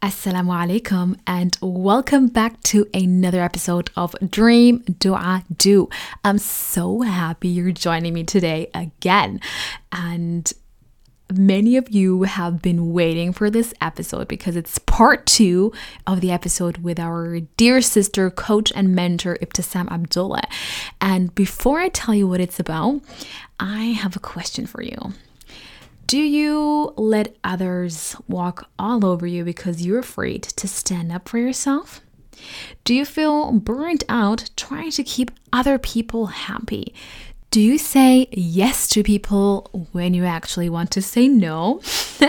Assalamu alaikum and welcome back to another episode of Dream Dua Do. I'm so happy you're joining me today again. And many of you have been waiting for this episode because it's part two of the episode with our dear sister, coach, and mentor, Ibtisam Abdulle. And before I tell you what it's about, I have a question for you. Do you let others walk all over you because you're afraid to stand up for yourself? Do you feel burnt out trying to keep other people happy? Do you say yes to people when you actually want to say no?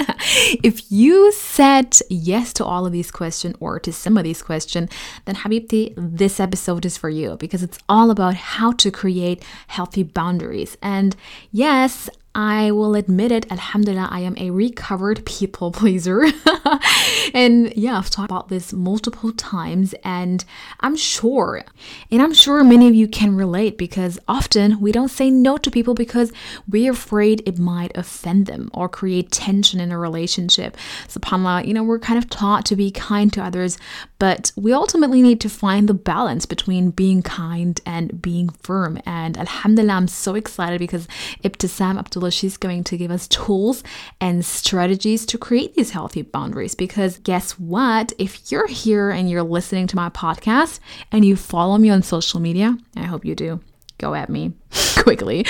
if you said yes to all of these questions or to some of these questions, then Habibti, this episode is for you because it's all about how to create healthy boundaries. And yes, I will admit it, Alhamdulillah, I am a recovered people pleaser. and yeah, I've talked about this multiple times, and I'm sure, and I'm sure many of you can relate because often we don't say no to people because we're afraid it might offend them or create tension in a relationship. SubhanAllah, you know, we're kind of taught to be kind to others, but we ultimately need to find the balance between being kind and being firm. And Alhamdulillah, I'm so excited because Ibtisam Abdulle, she's going to give us tools and strategies to create these healthy boundaries. Because guess what? If you're here and you're listening to my podcast and you follow me on social media, I hope you do go at me quickly,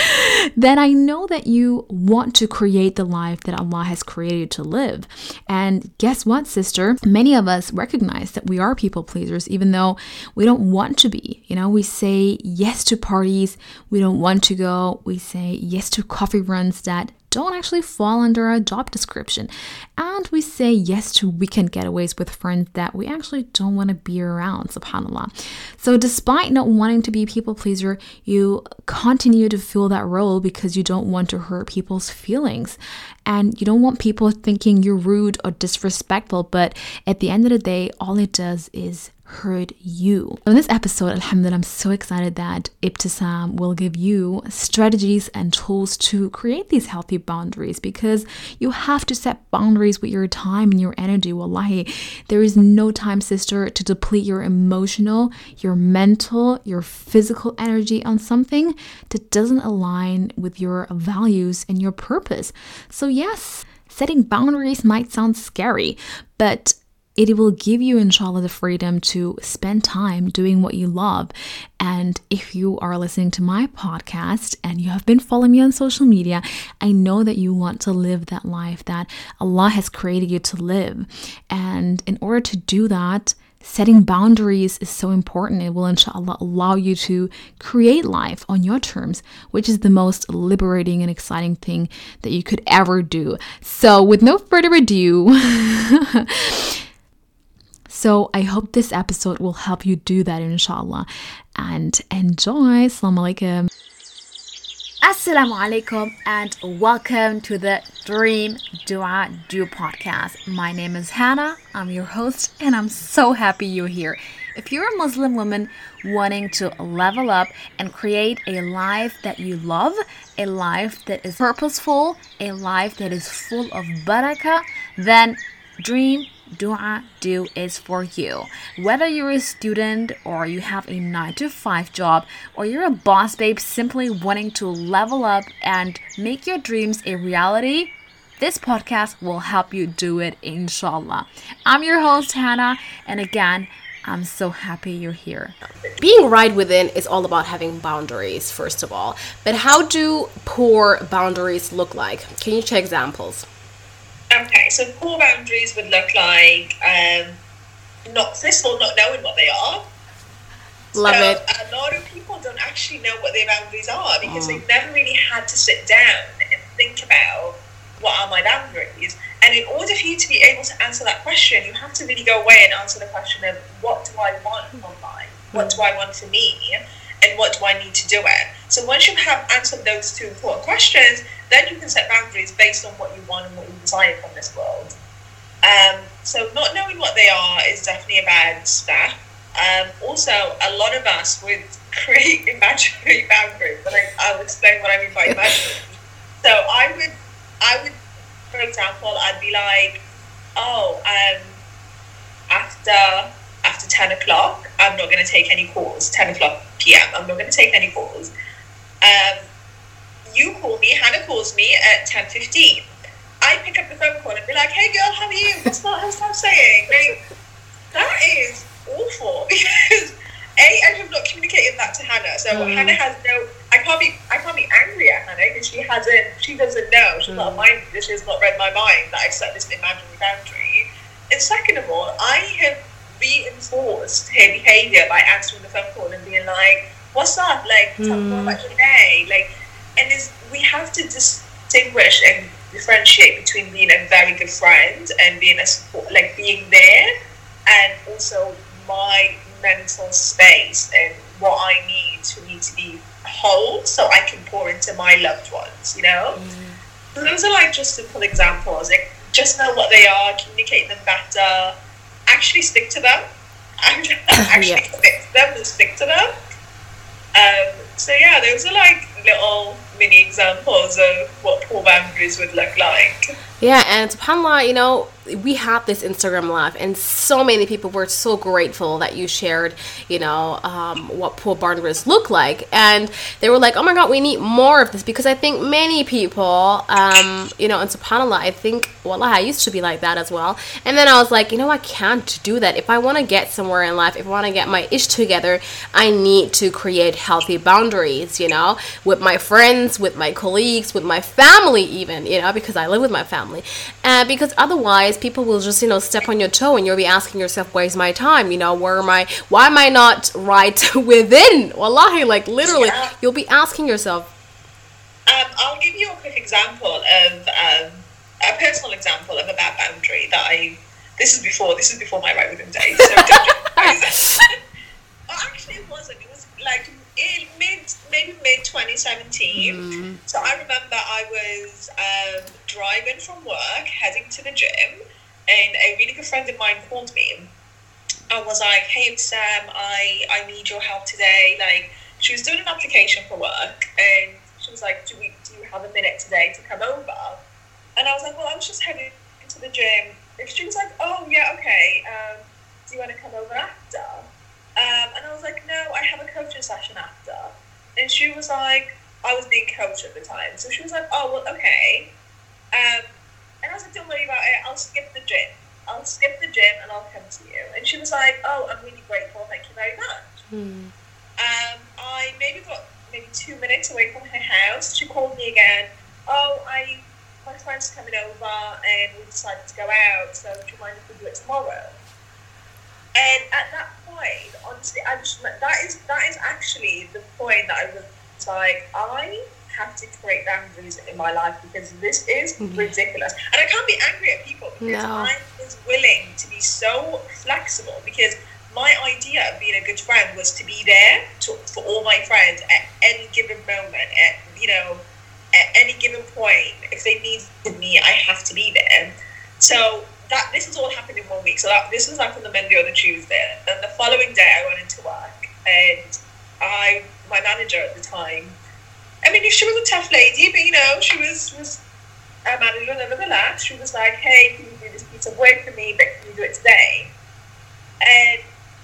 then I know that you want to create the life that Allah has created to live. And guess what, sister? Many of us recognize that we are people pleasers, even though we don't want to be. You know, we say yes to parties we don't want to go, we say yes to coffee runs that don't actually fall under a job description. And we say yes to weekend getaways with friends that we actually don't want to be around, subhanAllah. So, despite not wanting to be a people pleaser, you continue to fill that role because you don't want to hurt people's feelings. And you don't want people thinking you're rude or disrespectful. But at the end of the day, all it does is heard you. In this episode, Alhamdulillah, I'm so excited that Ibtisam will give you strategies and tools to create these healthy boundaries because you have to set boundaries with your time and your energy. Wallahi, there is no time, sister, to deplete your emotional, your mental, your physical energy on something that doesn't align with your values and your purpose. So, yes, setting boundaries might sound scary, but it will give you, inshallah, the freedom to spend time doing what you love. And if you are listening to my podcast and you have been following me on social media, I know that you want to live that life that Allah has created you to live. And in order to do that, setting boundaries is so important. It will, inshallah, allow you to create life on your terms, which is the most liberating and exciting thing that you could ever do. So, with no further ado, So I hope this episode will help you do that, inshallah. And enjoy. Assalamu alaikum. Assalamu alaikum and welcome to the Dream Dua Do podcast. My name is Hannah. I'm your host and I'm so happy you're here. If you're a Muslim woman wanting to level up and create a life that you love, a life that is purposeful, a life that is full of barakah, then Dream Dua Do is for you. Whether you're a student or you have a 9 to 5 job or you're a boss babe simply wanting to level up and make your dreams a reality, this podcast will help you do it, inshallah. I'm your host, Hannah, and again, I'm so happy you're here. Being right within is all about having boundaries, first of all. But how do poor boundaries look like? Can you share examples? Okay, so poor boundaries would look like um, not first of all not knowing what they are. Love so it. A lot of people don't actually know what their boundaries are because Mm. they've never really had to sit down and think about what are my boundaries. And in order for you to be able to answer that question, you have to really go away and answer the question of what do I want from life? What do I want for me? And what do I need to do it? So once you have answered those two important questions, then you can set boundaries based on what you want and what you desire from this world. Um, so not knowing what they are is definitely a bad step. Um, also, a lot of us would create imaginary boundaries, but I, I'll explain what I mean by imaginary. so I would, I would, for example, I'd be like, oh, um, after after 10 o'clock, I'm not going to take any calls. 10 o'clock p.m. I'm not going to take any calls. Um, you call me, Hannah calls me at 10.15. I pick up the phone call and be like, hey girl, how are you? What's that, how's that saying? Like, that is awful because A, I have not communicated that to Hannah. So Mm. Hannah has no, I can't be, I can't be angry at Hannah because she hasn't, she doesn't know. She's not Mm. mind, she has not read my mind that I've set this imaginary boundary. And second of all, I have reinforced her behavior by answering the phone call and being like, "What's up? Like, tell me more about your day." Like, and is we have to distinguish and differentiate between being a very good friend and being a support, like being there, and also my mental space and what I need for me to be whole, so I can pour into my loved ones. You know. So those are like just simple examples. Like, just know what they are, communicate them better, actually stick to them, actually Yeah. to them and stick to them. Um, so yeah, those are like little mini examples of what poor boundaries would look like. Yeah, and subhanAllah, you know, we have this Instagram live, and so many people were so grateful that you shared, you know, um, what poor boundaries look like. And they were like, oh my God, we need more of this because I think many people, um, you know, and subhanAllah, I think, well, I used to be like that as well. And then I was like, you know, I can't do that. If I want to get somewhere in life, if I want to get my ish together, I need to create healthy boundaries, you know, with my friends, with my colleagues, with my family, even, you know, because I live with my family. Uh, because otherwise, people will just, you know, step on your toe and you'll be asking yourself, where's my time? You know, where am I? Why am I not right within? Wallahi, like literally, Yeah. you'll be asking yourself, Um, I'll give you a quick example of um, a personal example of a bad boundary that I. This is before. This is before my right within days. So don't oh, actually, it wasn't. It was like in mid, maybe mid 2017. So I remember I was um, driving from work, heading to the gym, and a really good friend of mine called me and was like, "Hey, it's Sam. I I need your help today." Like she was doing an application for work, and she was like, "Do we do you have a minute today to come over?" And I was like, "Well, I was just heading to the gym." And she was like, "Oh yeah, okay. Um, do you want to come over after?" Um, and I was like, "No, I have a coaching session after." And she was like, "I was being coached at the time," so she was like, "Oh well, okay." Um, and I was like, "Don't worry about it. I'll skip the gym. I'll skip the gym and I'll come to you." And she was like, "Oh, I'm really grateful. Thank you very much." Um, I maybe got maybe two minutes away from her house. She called me again. Oh, I my friend's coming over and we decided to go out. So do you mind if we do it tomorrow? And at that honestly, I just that is that is actually the point that I was like, I have to create boundaries in my life because this is mm-hmm. ridiculous. And I can't be angry at people because No. I was willing to be so flexible because my idea of being a good friend was to be there to, for all my friends at any given moment, at you know, at any given point. If they needed me, I have to be there. So that this has all happened in one week. So that this was like on the Monday or the Tuesday, and the following day I went into work, and I my manager at the time. I mean, she was a tough lady, but you know, she was was a manager nevertheless. She was like, "Hey, can you do this piece of work for me? But can you do it today?" And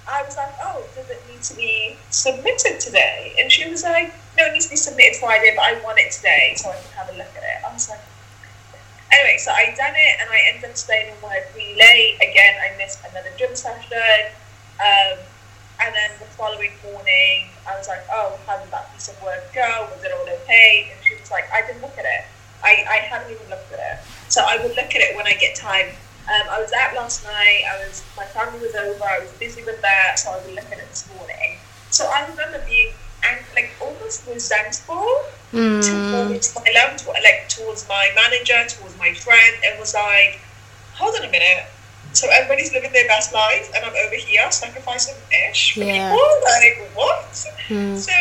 I was like, "Oh, does it need to be submitted today?" And she was like, "No, it needs to be submitted Friday, but I want it today so I can have a look at it." I was like, Anyway, so I done it and I ended up staying in work really late. Again, I missed another gym session. Um, and then the following morning, I was like, oh, how did that piece of work go? Was it all okay? And she was like, I didn't look at it. I, I haven't even looked at it. So I will look at it when I get time. Um, I was out last night. I was my family was over. I was busy with that, so I will look at it this morning. So I remember being ang- like almost resentful towards my loved like towards my manager, towards my friend, and was like, hold on a minute. So everybody's living their best life, and I'm over here sacrificing ish for Yeah. people. Like what? Hmm. So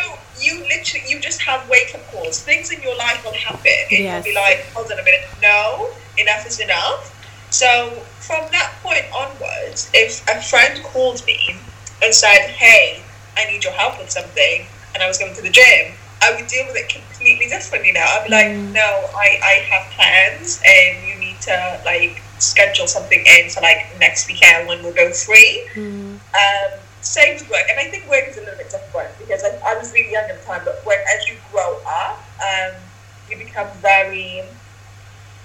you literally, you just have wake up calls. Things in your life will happen, and Yes. you'll be like, hold on a minute, no, enough is enough. So from that point onwards, if a friend called me and said, hey, I need your help with something, and I was going to the gym, I would deal with it completely differently now. I'd be like, no, I, I have plans, and you need to like schedule something in for like next weekend when we're both free. Mm. Um, same with work, and I think work is a little bit different because I, I was really young at the time. But when as you grow up, um, you become very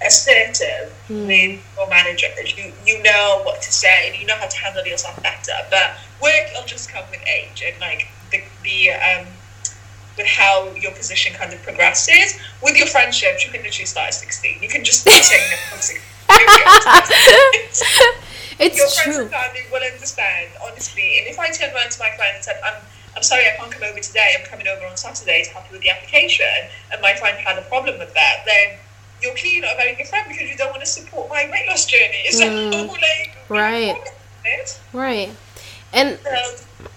assertive Mm. with your manager. You you know what to say and you know how to handle yourself better. But work will just come with age and like the the um with how your position kind of progresses. With your friendships, you can literally start at sixteen. You can just start saying no from sixteen. your It's friends and family will understand, honestly. And if I turn around to my friend and said, I'm, I'm sorry, I can't come over today, I'm coming over on Saturday to help you with the application, and my friend had a problem with that, then you're clearly not a very good friend because you don't want to support my weight loss journey. So, Mm. like, Right. Right. And So,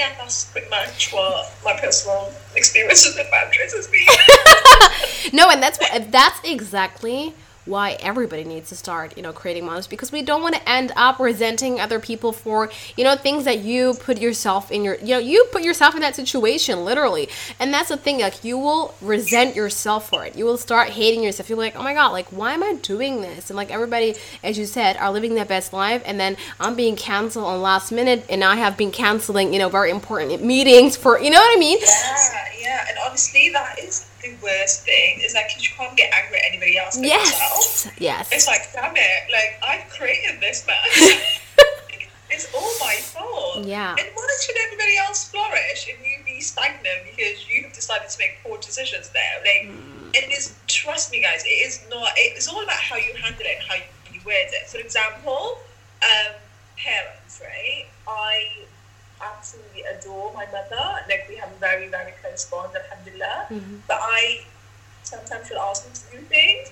yeah, that's pretty much what my personal experiences with boundaries has been. no, and that's that's exactly why everybody needs to start, you know, creating models because we don't want to end up resenting other people for, you know, things that you put yourself in your, you know, you put yourself in that situation literally. And that's the thing, like you will resent yourself for it. You will start hating yourself. You're like, "Oh my god, like why am I doing this?" And like everybody as you said are living their best life and then I'm being canceled on last minute and I have been canceling, you know, very important meetings for, you know what I mean? yeah, yeah. And honestly, that is the worst thing, is that because you can't get angry at anybody else but yourself. Yes. Yes. It's like, damn it, like I've created this mess. it's all my fault. Yeah. And why should everybody else flourish and you be stagnant because you have decided to make poor decisions there? Like, Hmm. it is. Trust me, guys. It is not. It's all about how you handle it and how you word it. For example, um, parents, right? I absolutely adore my mother. Like we have a very, very close bond, alhamdulillah. Mhm. But I sometimes she'll ask me to do things.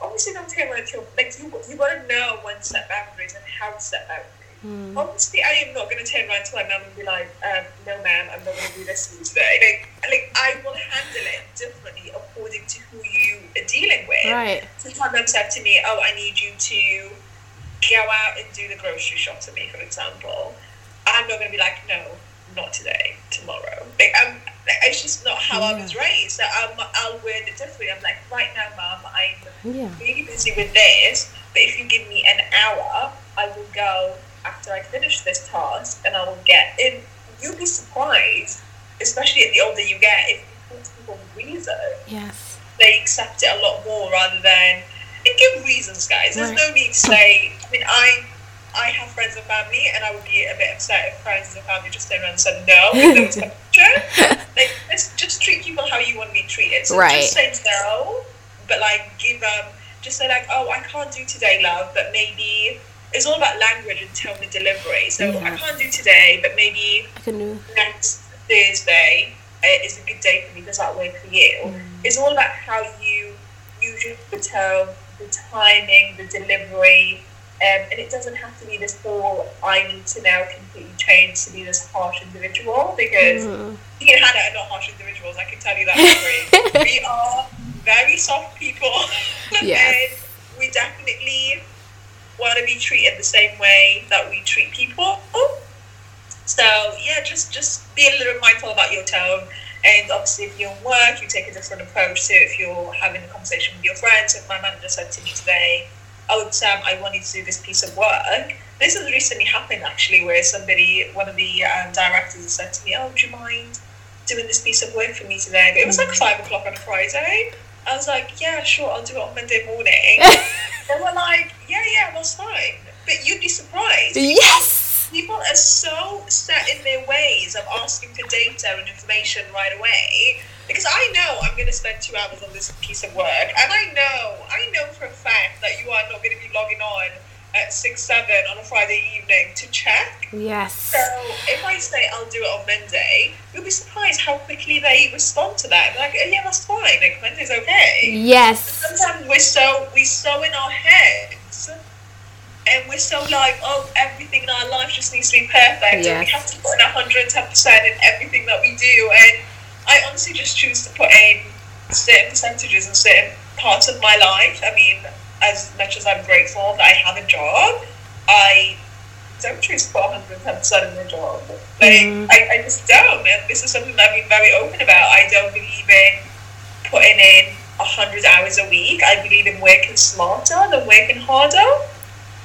Obviously, don't tell her to like you. You gotta know when to set boundaries and how to set boundaries. Mm. Obviously, I am not going to turn around to my mum and be like, um, "No, ma'am, I'm not going to do this for you today." Like, like I will handle it differently according to who you are dealing with. Right. So my mum said to me, "Oh, I need you to go out and do the grocery shop for me, for example." I'm not going to be like, "No, not today, tomorrow." Like, I'm, like, it's just not how I was raised. So I'm, I'll word it differently. I'm like, "Right now, mum, I'm Yeah. really busy with this, but if you give me an hour, I will go after I finish this task and I will get in. You'll be surprised, especially at the older you get, if you put people reason, Yes. they accept it a lot more rather than and give reasons, guys. There's Right. no need to say. I mean, I I have friends and family, and I would be a bit upset if friends and family just turned around and said no. if there was like, let's just treat people how you want to be treated. So Right. just say no, but like give um, just say like, oh, I can't do today, love, but maybe. It's all about language and tone of delivery. So I can't do today, but maybe I can do. next Thursday uh, is a good day for me. Does that work for you? Mm. It's all about how you use the tone, the timing, the delivery, um, and it doesn't have to be this whole I need to now completely change to be this harsh individual because Mhm. me and Hannah are not harsh individuals. I can tell you that. for we are very soft people. Yes. and we definitely want to be treated the same way that we treat people. So yeah, just just be a little mindful about your tone. And obviously, if you're in work, you take a different approach to if you're having a conversation with your friends. If my manager said to me today, "Oh, Sam, I want you to do this piece of work," this has recently happened actually, where somebody, one of the um, directors, has said to me, "Oh, would you mind doing this piece of work for me today?" But it was like five o'clock on a Friday. I was like, "Yeah, sure, I'll do it on Monday morning." they were like, "Yeah, yeah, that's fine," but you'd be surprised Yes. People are so set in their ways of asking for data and information right away because I know I'm going to spend two hours on this piece of work, and I know, I know for a fact that you are not going to be logging on at six, seven on a Friday evening to check. Yes. So if I say I'll do it on Monday, you'll be surprised how quickly they respond to that. They're like, oh, yeah, that's fine. Like Monday's okay Yes. sometimes we're so we so in our heads and we're so like oh everything in our life just needs to be perfect. And we have to put in 110% in everything that we do. And i honestly just choose to put in certain percentages in certain parts of my life. I mean as much as i'm grateful that i have a job i don't choose to put 110% in the job. Like Mm. I, I just don't. And this is something that i've been very open about. I don't believe in putting in 100 hours a week. I believe in working smarter than working harder.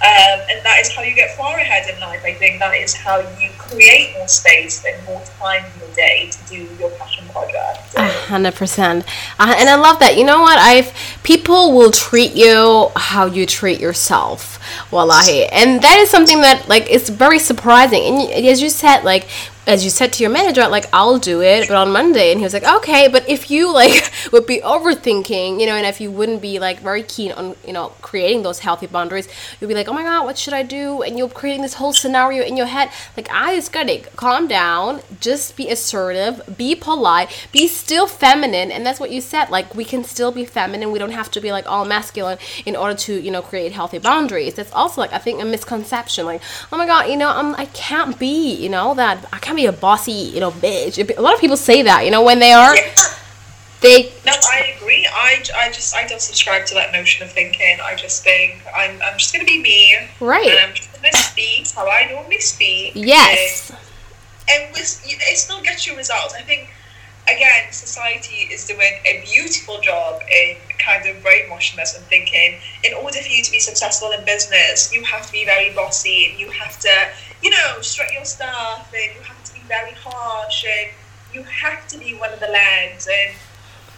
Um, and that is how you get far ahead in life. I think that is how you create more space and more time in your day to do your passion project. Hundred percent, Uh, and I love that. You know what? I've people will treat you how you treat yourself, wallahi, and that is something that like is very surprising. And as you said, like as you said to your manager, like I'll do it, but on Monday, and he was like, okay, but if you like would be overthinking, you know, and if you wouldn't be like very keen on, you know, creating those healthy boundaries, you'll be like, oh my god, what should I do? And you're creating this whole scenario in your head. Like I just gotta calm down, just be assertive, be polite, be still feminine, and that's what you said. Like we can still be feminine. We don't have to be like all masculine in order to, you know, create healthy boundaries. That's also like I think a misconception. Like, oh my god, you know, I'm I can't be, you know, that I can't be a bossy, you know, bitch. A lot of people say that, you know, when they are, Yeah. they No, I agree. I, I just I don't subscribe to that notion of thinking. I just think I'm, I'm just gonna be me, Right. And I'm just gonna speak how I normally speak. Yes. And, and with, it still gets you results. I think again, society is doing a beautiful job in kind of brainwashing us and thinking in order for you to be successful in business, you have to be very bossy and you have to, you know, strut your stuff and you have to very harsh and you have to be one of the lads and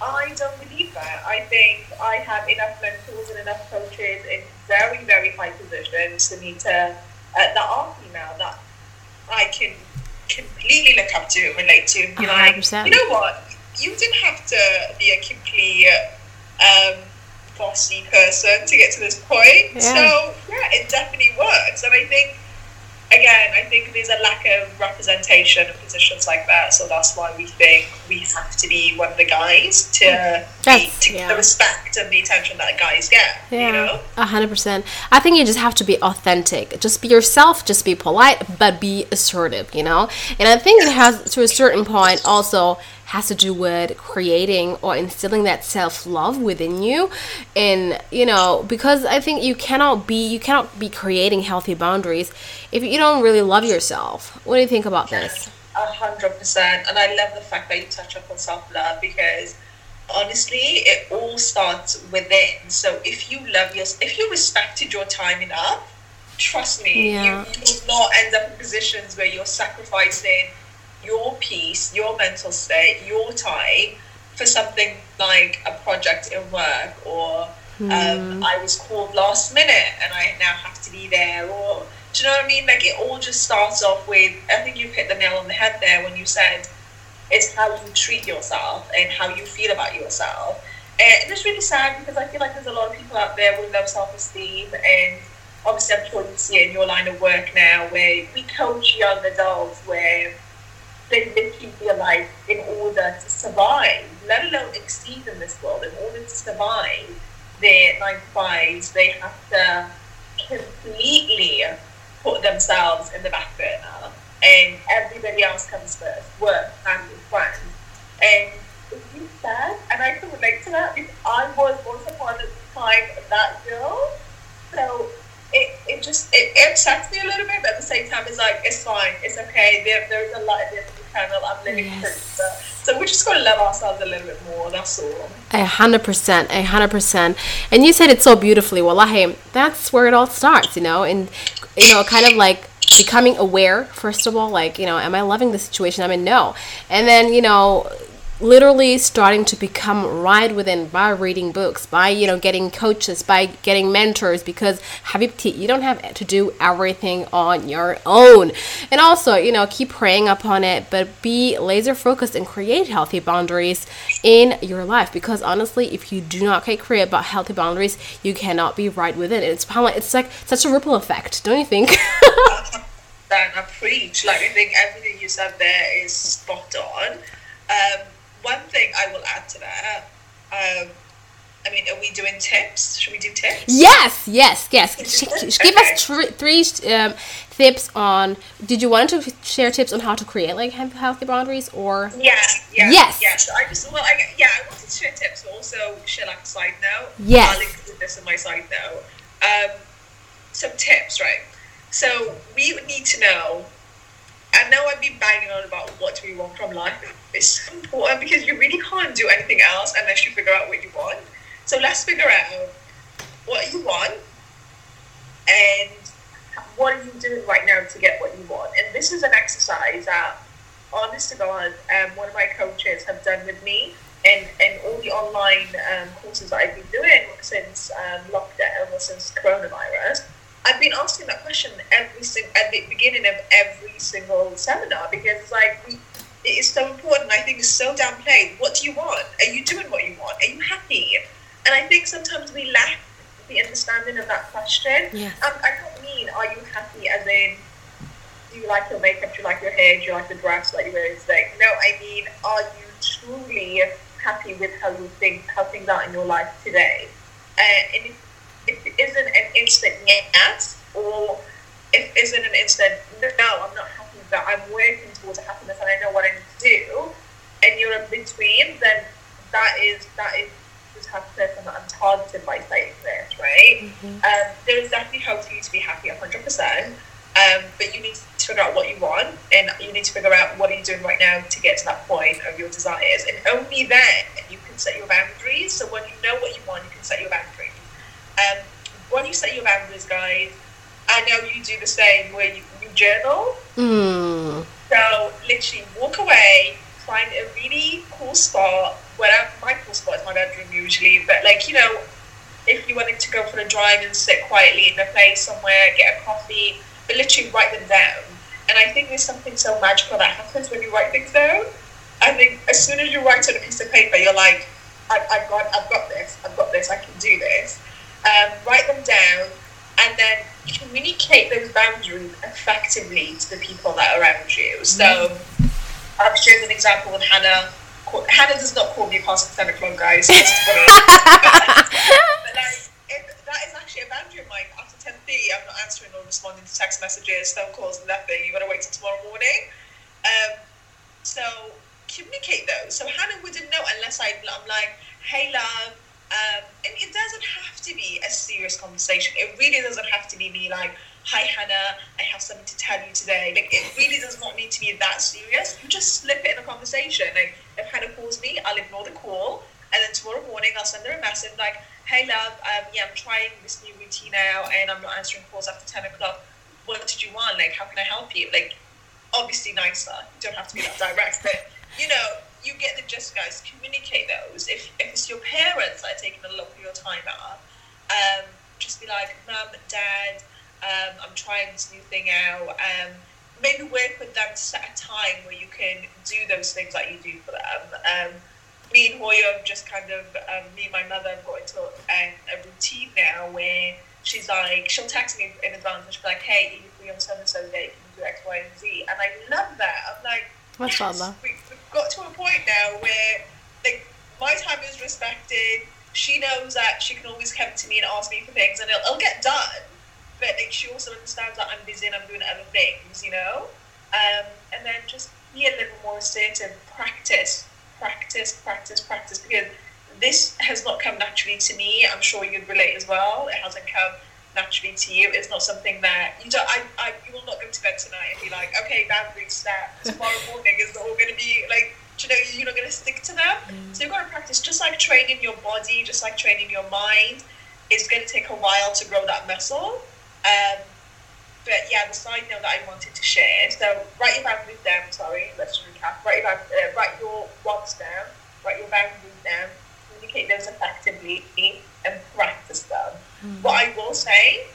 I don't believe that. I think I have enough mentors and enough coaches in very, very high positions for me to uh, that are female that I can completely look up to, and relate to, and be like, hundred percent. you know what? You didn't have to be a complete um, bossy person to get to this point. Yeah. So yeah, it definitely works, and I think again, I think there's a lack of representation of positions like that. So that's why we think we have to be one of the guys to be, That's- to get yeah. the respect and the attention that guys get. You know. A hundred percent. I think you just have to be authentic. Just be yourself. Just be polite, but be assertive. You know. And I think it has to a certain point also has to do with creating or instilling that self love within you, and you know because I think you cannot be you cannot be creating healthy boundaries if you don't really love yourself. What do you think about this? A hundred percent, and I love the fact that you touch up on self love because honestly, it all starts within. So if you love yourself, if you respected your time enough, trust me, Yeah. you, you will not end up in positions where you're sacrificing your peace, your mental state, your time for something like a project in work or. Um, I was called last minute and I now have to be there, or do you know what I mean? Like it all just starts off with. I think you've hit the nail on the head there when you said it's how you treat yourself and how you feel about yourself. And it's really sad because I feel like there's a lot of people out there with low self esteem, and obviously, I'm sure you see it in your line of work now where we coach young adults where they literally feel like in order to survive, let alone exceed in this world, in order to survive their nine fives, they have to completely put themselves in the back burner and everybody else comes first, work, family, friends. And it's really sad, and I can relate to that because I was once upon a time that girl. So it, it just it, it upsets me a little bit, but at the same time, it's like it's fine, it's okay. There there's a light at the of the. I'm living Yes. So, we're just gonna love ourselves a little bit more. That's all. A hundred percent, a hundred percent. And you said it so beautifully. Wallahi, that's where it all starts, you know, and you know, kind of like becoming aware, first of all, like, you know, am I loving the situation I'm in? No. And then, you know, literally starting to become right within by reading books, by, you know, getting coaches, by getting mentors, because Habibti, you don't have to do everything on your own. And also, you know, keep praying upon it, but be laser focused and create healthy boundaries in your life. Because honestly, if you do not create about healthy boundaries, you cannot be right within it. It's it's like such a ripple effect, don't you think? Then I preach. Like I think everything you said there is spot on. Um, one thing I will add to that. Um, I mean, are we doing tips? Should we do tips? Yes, yes, yes. Sh- Give Okay. us thr- three um, tips on. Did you want to share tips on how to create like healthy boundaries or? Yeah, yeah, Yes. yeah. So I just well, I, yeah, I wanted to share tips, but also share like a side note. Yes. I'll include this in my side note. Um, some tips, right? So we would need to know, I know I've been banging on about what do we want from life. It's important because you really can't do anything else unless you figure out what you want. So let's figure out what you want and what are you doing right now to get what you want. And this is an exercise that, honest to God, um, one of my coaches have done with me and, and all the online um, courses that I've been doing since um, lockdown or since coronavirus I've been asking that question every single at the beginning of every single seminar because it's like we, it is so important. I think it's so downplayed. What do you want? Are you doing what you want? Are you happy? And I think sometimes we lack the understanding of that question. Yeah. Um, I don't mean are you happy as in do you like your makeup? Do you like your hair? Do you like the dress that you wear today? No, I mean are you truly happy with how you think how things are in your life today? Uh, and if if it isn't an instant yes, or if it isn't an instant no, I'm not happy, but I'm working towards a happiness and I know what I need to do, and you're in between, then that is that is the type of person that I'm targeted by saying this, right? Mm-hmm. Um, there is definitely hope for you to be happy 100%. Um, but you need to figure out what you want, and you need to figure out what are you doing right now to get to that point of your desires, and only then you can set your boundaries. So when you know what you want, you can set your boundaries. Um, when you set your boundaries, guys, I know you do the same where you, you journal. Mm. So literally walk away, find a really cool spot. Where my cool spot is my bedroom usually, but like you know, if you wanted to go for a drive and sit quietly in a place somewhere, get a coffee, but literally write them down. And I think there's something so magical that happens when you write things down. I think as soon as you write on a piece of paper, you're like, I, I've got, I've got this, I've got this, I can do this um, write them down, and then communicate those boundaries effectively to the people that are around you. So I've shared an example with Hannah. Hannah does not call me past 10 o'clock, guys. but like, if that is actually a boundary of mine. After 10.30, I'm not answering or responding to text messages, phone calls, nothing. You've got to wait till tomorrow morning. Um, so communicate those. So Hannah wouldn't know unless I, I'm like, hey, love, um, and it doesn't have to be a serious conversation. It really doesn't have to be me like, hi Hannah, I have something to tell you today. Like it really does not need to be that serious. You just slip it in a conversation. Like if Hannah calls me, I'll ignore the call, and then tomorrow morning I'll send her a message like, hey love, um, yeah, I'm trying this new routine now, and I'm not answering calls after ten o'clock. What did you want? Like, how can I help you? Like, obviously nicer. You don't have to be that direct, but you know, you get the gist, guys. Communicate those. If, if it's your parents are taking a lot of your time out, um, just be like, Mum, Dad, um, I'm trying this new thing out. Um, maybe work with them to set a time where you can do those things that you do for them. Um, me and Hooyo have just kind of, um, me and my mother have got into a, a routine now where she's like, she'll text me in advance and she'll be like, hey, you free on so and so day? Can you do X, Y, and Z? And I love that. I'm like, Mashallah. Yes, we, we've got to a point now where like my time is respected. She knows that she can always come to me and ask me for things, and it'll, it'll get done. But like she also understands that I'm busy and I'm doing other things, you know. Um, and then just be a little more assertive. Practice, practice, practice, practice. Because this has not come naturally to me. I'm sure you'd relate as well. It hasn't come naturally to you. It's not something that you don't. I, I you will not go to bed tonight and be like, okay, boundaries set. Tomorrow morning is all going to be like. You know, you're not going to stick to them. Mm. So you've got to practice, just like training your body, just like training your mind. It's going to take a while to grow that muscle. Um, but yeah, the side note that I wanted to share. So write your boundaries down. Sorry, let's recap. Write your uh, write your wants down. Write your boundaries down. Communicate those effectively and practice them. Mm-hmm. What I will say,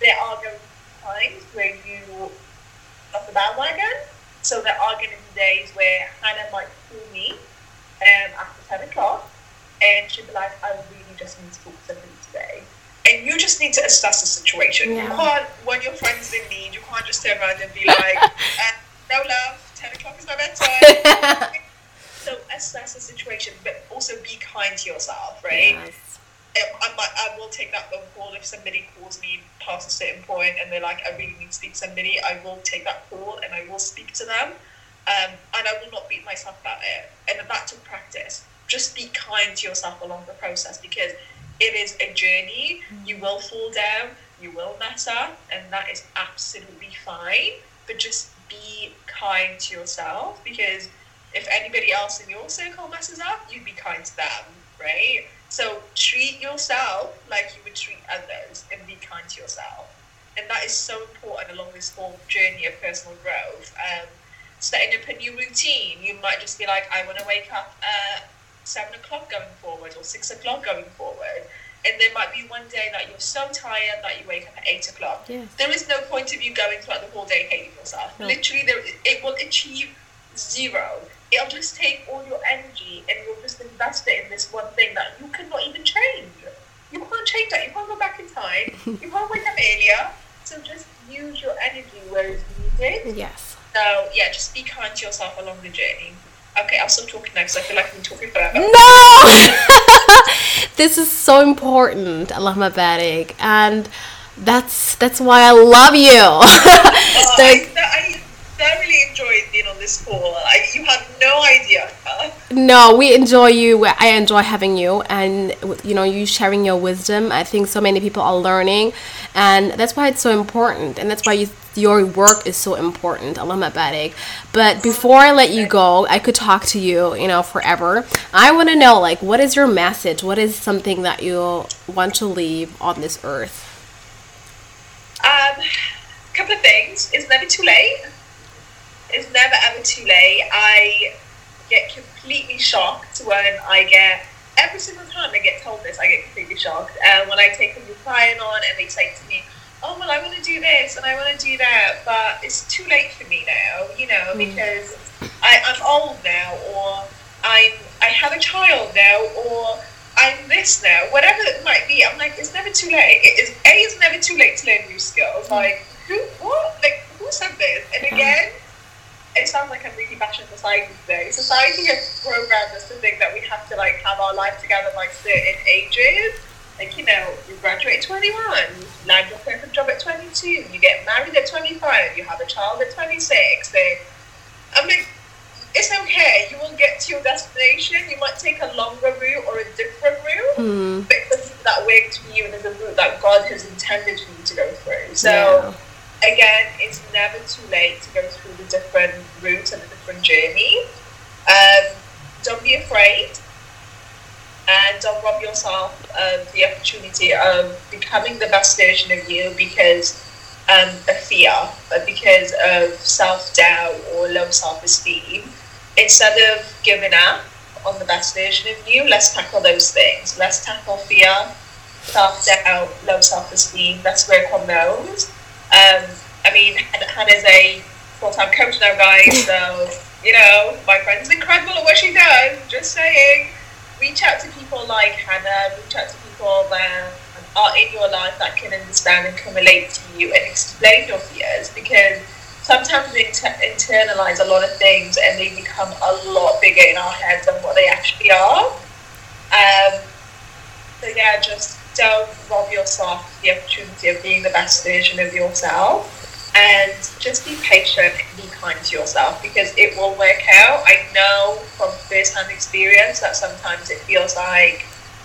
there are going to be times where you off the bandwagon. So there are going to be days where Hannah might call me um, after 10 o'clock and she'd be like, I really just need to talk to somebody today. And you just need to assess the situation. Yeah. You can't, when your friend's in need, you can't just turn around and be like, uh, no love, 10 o'clock is my bedtime. so assess the situation, but also be kind to yourself, right? Yes I, might, I will take that phone call if somebody calls me past a certain point and they're like, I really need to speak to somebody. I will take that call and I will speak to them. Um, and I will not beat myself about it. And that took practice. Just be kind to yourself along the process because it is a journey. Mm. You will fall down, you will mess up, and that is absolutely fine. But just be kind to yourself because if anybody else in your circle messes up, you'd be kind to them, right? So treat yourself like you would treat others and be kind to yourself. And that is so important along this whole journey of personal growth. Um, setting up a new routine, you might just be like, I want to wake up at seven o'clock going forward or six o'clock going forward. And there might be one day that you're so tired that you wake up at eight o'clock. There is no point of you going throughout the whole day hating yourself. No. Literally, there, it will achieve zero. It'll just take all your energy and you'll just invest it in this one thing that you cannot even change. You can't change that. You can't go back in time. you can't wake up earlier. So just use your energy where it's needed. Yes. So yeah, just be kind to yourself along the journey. Okay, I'll stop talking now because I feel like I've been talking forever. No! this is so important, Allahumma barik. And that's that's why I love you. Oh, The- I, I thoroughly enjoyed being on this call. I, you have no idea. No, we enjoy you. I enjoy having you, and you know, you sharing your wisdom. I think so many people are learning, and that's why it's so important, and that's why you, your work is so important. Barik. But before I let you go, I could talk to you, you know, forever. I want to know, like, what is your message? What is something that you want to leave on this earth? Um, couple of things. It's never too late. It's never ever too late. I shocked when I get every single time I get told this. I get completely shocked. And when I take a new client on and they say to me, "Oh well, I want to do this and I want to do that," but it's too late for me now. You know, hmm. because I, I'm old now, or I'm I have a child now, or I'm this now, whatever it might be. I'm like, it's never too late. It is a it's never too late to learn new skills. Hmm. Like who what like who said this? And hmm. again, it sounds like I'm really bashing society today. Society has programmed us to think that we have to like have our life together by certain ages. Like you know, you graduate at 21, you land your perfect job at 22, you get married at 25, you have a child at 26. Then I'm like, it's okay. You will get to your destination. You might take a longer route or a different route, Hmm. but it's that worked for you and is a route that God has intended for you to go through. So Yeah. Again, it's never too late to go through the different routes and the different journey. Um, don't be afraid, and don't rob yourself of the opportunity of becoming the best version of you because um, of fear, or because of self doubt or low self esteem. Instead of giving up on the best version of you, let's tackle those things. Let's tackle fear, self doubt, low self esteem. Let's work on those. Um, I mean, Hannah's a full time coach now, guys. So you know, my friend's incredible at what she does. Just saying, reach out to people like Hannah. Reach out to people that are in your life that can understand and can relate to you and explain your fears because sometimes we inter- internalize a lot of things and they become a lot bigger in our heads than what they actually are. Um, so yeah, just don't rob yourself the opportunity of being the best version of yourself. And just be patient and be kind to yourself because it will work out. I know from first hand experience that sometimes it feels like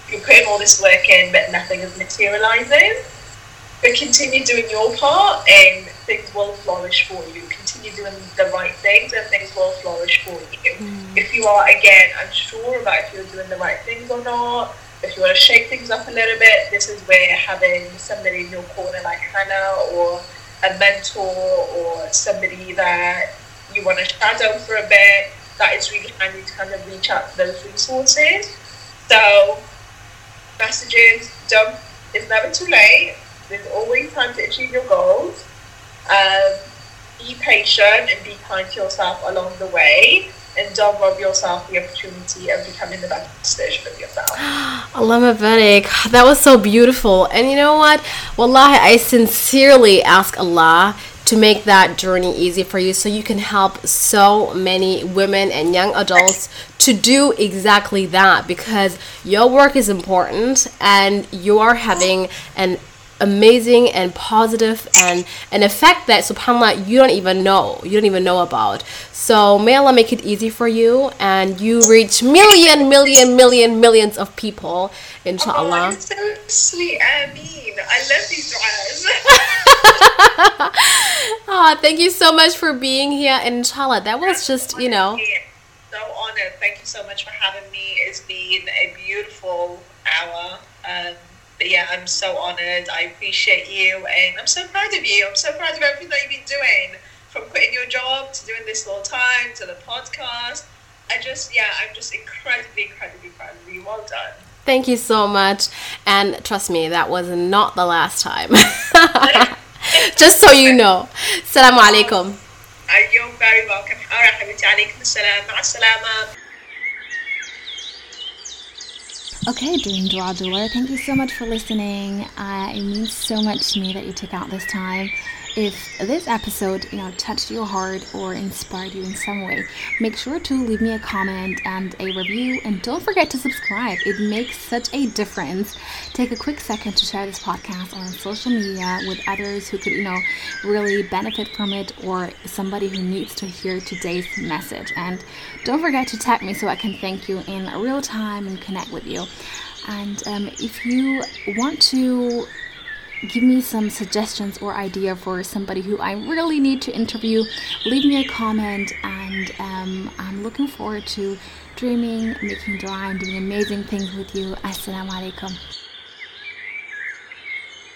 you're putting all this work in but nothing is materializing. But continue doing your part and things will flourish for you. Continue doing the right things and things will flourish for you. Hmm. If you are, again, unsure about if you're doing the right things or not, if you want to shake things up a little bit, this is where having somebody in your corner like Hannah or a mentor or somebody that you want to shadow for a bit, that is really handy to kind of reach out to those resources. So, messages, don't, it's never too late. There's always time to achieve your goals. Um, be patient and be kind to yourself along the way. And don't rob yourself the opportunity of becoming the best version of yourself. Allahumma barik. That was so beautiful. And you know what? Wallahi, I sincerely ask Allah to make that journey easy for you so you can help so many women and young adults to do exactly that because your work is important and you are having an amazing and positive and an effect that subhanallah you don't even know you don't even know about so may allah make it easy for you and you reach million million million millions of people Oh, inshallah you're so sweet, Amin. I love these du'as. oh, thank you so much for being here. And inshallah, that was just, you know. So honored. Thank you so much for having me. It's been a beautiful hour. Um, but yeah, I'm so honoured. I appreciate you, and I'm so proud of you. I'm so proud of everything that you've been doing, from quitting your job to doing this full time to the podcast. I just, yeah, I'm just incredibly, incredibly proud of you. Well done. Thank you so much, and trust me, that was not the last time. just so you know. Assalamu alaikum. Uh, you're very welcome. All right, alaikum. Okay, Dream Doer, thank you so much for listening. Uh, it means so much to me that you took out this time. If this episode, you know, touched your heart or inspired you in some way, make sure to leave me a comment and a review and don't forget to subscribe. It makes such a difference. Take a quick second to share this podcast on social media with others who could, you know, really benefit from it or somebody who needs to hear today's message. And don't forget to tag me so I can thank you in real time and connect with you. And um, if you want to give me some suggestions or idea for somebody who I really need to interview, leave me a comment. And um, I'm looking forward to dreaming, making dua, and doing amazing things with you. Assalamu alaikum.